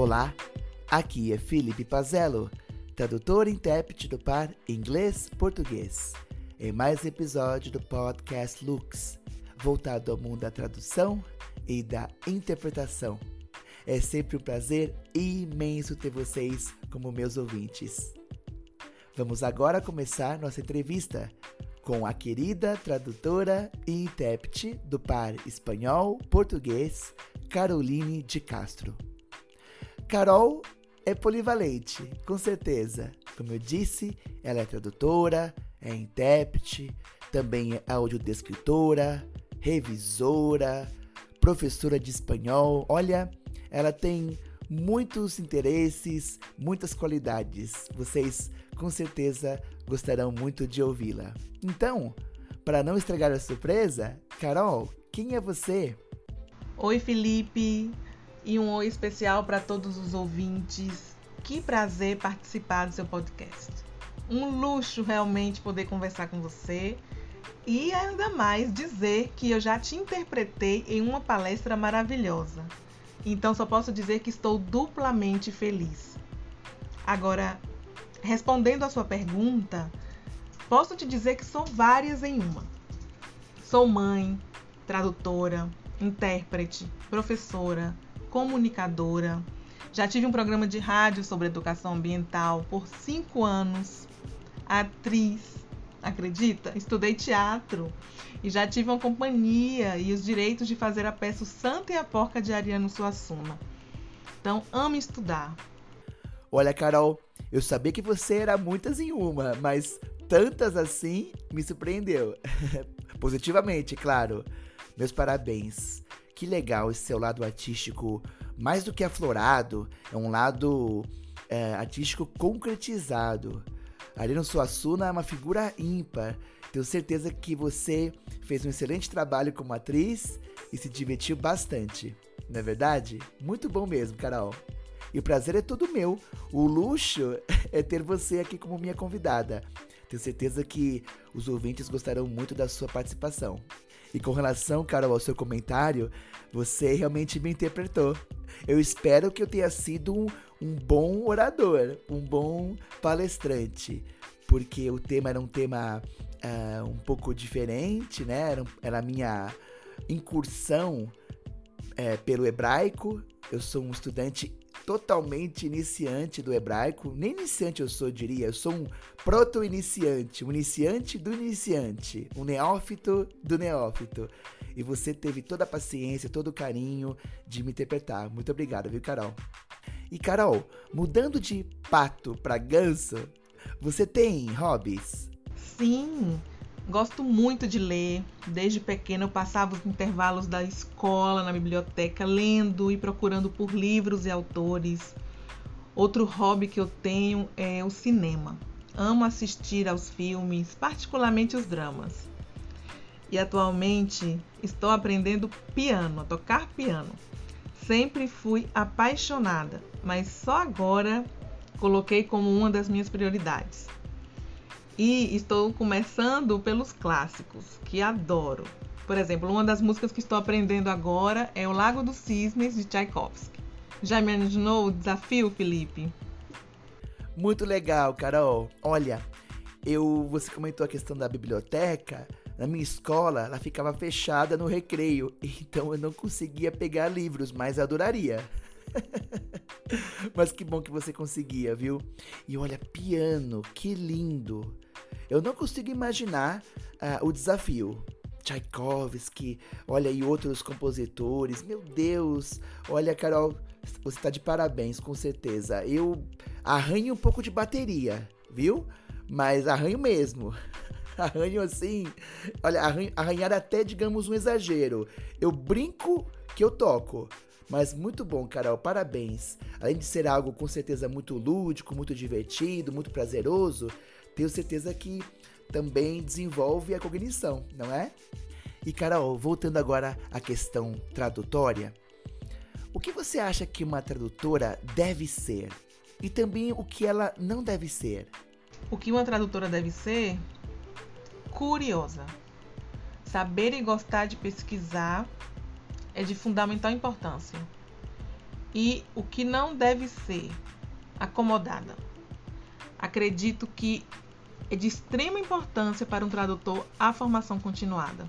Olá, aqui é Felipe Pazello, tradutor e intérprete do par inglês-português, em mais episódio do podcast Lux, voltado ao mundo da tradução e da interpretação. É sempre um prazer imenso ter vocês como meus ouvintes. Vamos agora começar nossa entrevista com a querida tradutora e intérprete do par espanhol-português, Caroline de Castro. Carol é polivalente, com certeza. Como eu disse, ela é tradutora, é intérprete, também é audiodescritora, revisora, professora de espanhol. Olha, ela tem muitos interesses, muitas qualidades. Vocês com certeza gostarão muito de ouvi-la. Então, para não estragar a surpresa, Carol, quem é você? Oi, Felipe, e um oi especial para todos os ouvintes. Que prazer participar do seu podcast. Um luxo realmente poder conversar com você e ainda mais dizer que eu já te interpretei em uma palestra maravilhosa. Então só posso dizer que estou duplamente feliz. Agora, respondendo à sua pergunta, posso te dizer que são várias em uma. Sou mãe, tradutora, intérprete, professora, comunicadora. Já tive um programa de rádio sobre educação ambiental por cinco anos. Atriz, acredita? Estudei teatro e já tive uma companhia e os direitos de fazer a peça o Santa e a Porca de Ariano Suassuna. Então, amo estudar. Olha, Carol, eu sabia que você era muitas em uma, mas tantas assim me surpreendeu. Positivamente, claro. Meus parabéns. Que legal esse seu lado artístico, mais do que aflorado, é um lado é, artístico concretizado. Arino Suassuna é uma figura ímpar. Tenho certeza que você fez um excelente trabalho como atriz e se divertiu bastante. Não é verdade? Muito bom mesmo, Carol. E o prazer é todo meu. O luxo é ter você aqui como minha convidada. Tenho certeza que os ouvintes gostarão muito da sua participação. E com relação, Carol, ao seu comentário, você realmente me interpretou. Eu espero que eu tenha sido um, um bom orador, um bom palestrante, porque o tema era um tema uh, um pouco diferente, né? Era, era a minha incursão é, pelo hebraico. Eu sou um estudante totalmente iniciante do hebraico. Nem iniciante eu sou, diria. Eu sou um proto-iniciante, um iniciante do iniciante, um neófito do neófito. E você teve toda a paciência, todo o carinho de me interpretar. Muito obrigado, viu, Carol? E Carol, mudando de pato para ganso, você tem hobbies? Sim, Gosto muito de ler. Desde pequena eu passava os intervalos da escola na biblioteca lendo e procurando por livros e autores. Outro hobby que eu tenho é o cinema. Amo assistir aos filmes, particularmente os dramas. E atualmente estou aprendendo piano, a tocar piano. Sempre fui apaixonada, mas só agora coloquei como uma das minhas prioridades. E estou começando pelos clássicos, que adoro. Por exemplo, uma das músicas que estou aprendendo agora é O Lago dos Cisnes, de Tchaikovsky. Já me imaginou o desafio, Felipe? Muito legal, Carol. Olha, eu, você comentou a questão da biblioteca. Na minha escola, ela ficava fechada no recreio, então eu não conseguia pegar livros, mas adoraria. mas que bom que você conseguia, viu? E olha, piano, que lindo. Eu não consigo imaginar uh, o desafio. Tchaikovsky, olha aí outros compositores. Meu Deus, olha, Carol, você tá de parabéns, com certeza. Eu arranho um pouco de bateria, viu? Mas arranho mesmo. Arranho assim. Olha, arranho, arranhar até, digamos, um exagero. Eu brinco que eu toco. Mas muito bom, Carol, parabéns. Além de ser algo com certeza muito lúdico, muito divertido, muito prazeroso, tenho certeza que também desenvolve a cognição, não é? E Carol, voltando agora à questão tradutória, o que você acha que uma tradutora deve ser? E também o que ela não deve ser? O que uma tradutora deve ser? Curiosa. Saber e gostar de pesquisar é de fundamental importância. e o que não deve ser acomodada. Acredito que é de extrema importância para um tradutor a formação continuada.